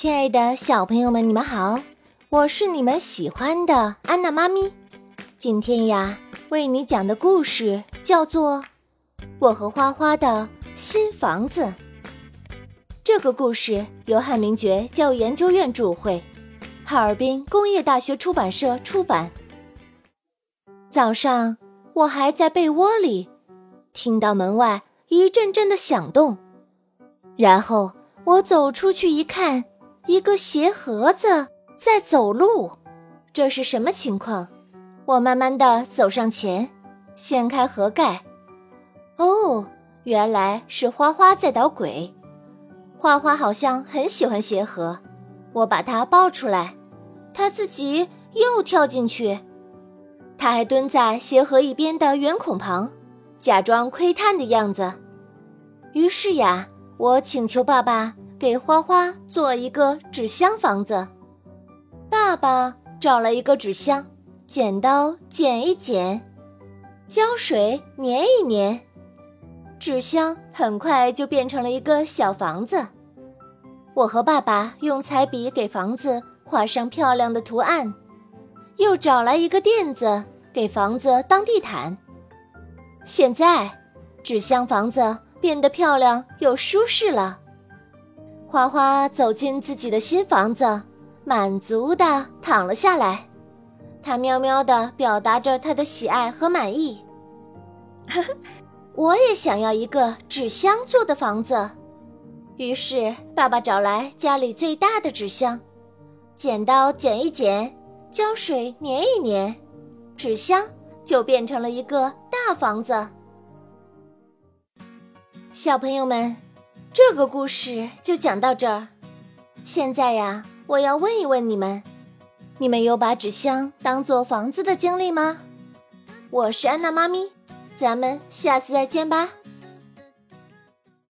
亲爱的小朋友们，你们好，我是你们喜欢的安娜妈咪。今天呀，为你讲的故事叫做《我和花花的新房子》。这个故事由汉明觉教育研究院著会，哈尔滨工业大学出版社出版。早上，我还在被窝里，听到门外一阵阵的响动，然后我走出去一看。一个鞋盒子在走路，这是什么情况？我慢慢的走上前，掀开盒盖。哦，原来是花花在捣鬼。花花好像很喜欢鞋盒，我把它抱出来，它自己又跳进去。它还蹲在鞋盒一边的圆孔旁，假装窥探的样子。于是呀，我请求爸爸。给花花做一个纸箱房子，爸爸找了一个纸箱，剪刀剪一剪，胶水粘一粘，纸箱很快就变成了一个小房子。我和爸爸用彩笔给房子画上漂亮的图案，又找来一个垫子给房子当地毯。现在，纸箱房子变得漂亮又舒适了。花花走进自己的新房子，满足地躺了下来。他喵喵地表达着他的喜爱和满意。呵呵，我也想要一个纸箱做的房子。于是爸爸找来家里最大的纸箱，剪刀剪一剪，胶水粘一粘，纸箱就变成了一个大房子。小朋友们。这个故事就讲到这儿。现在呀，我要问一问你们：你们有把纸箱当做房子的经历吗？我是安娜妈咪，咱们下次再见吧。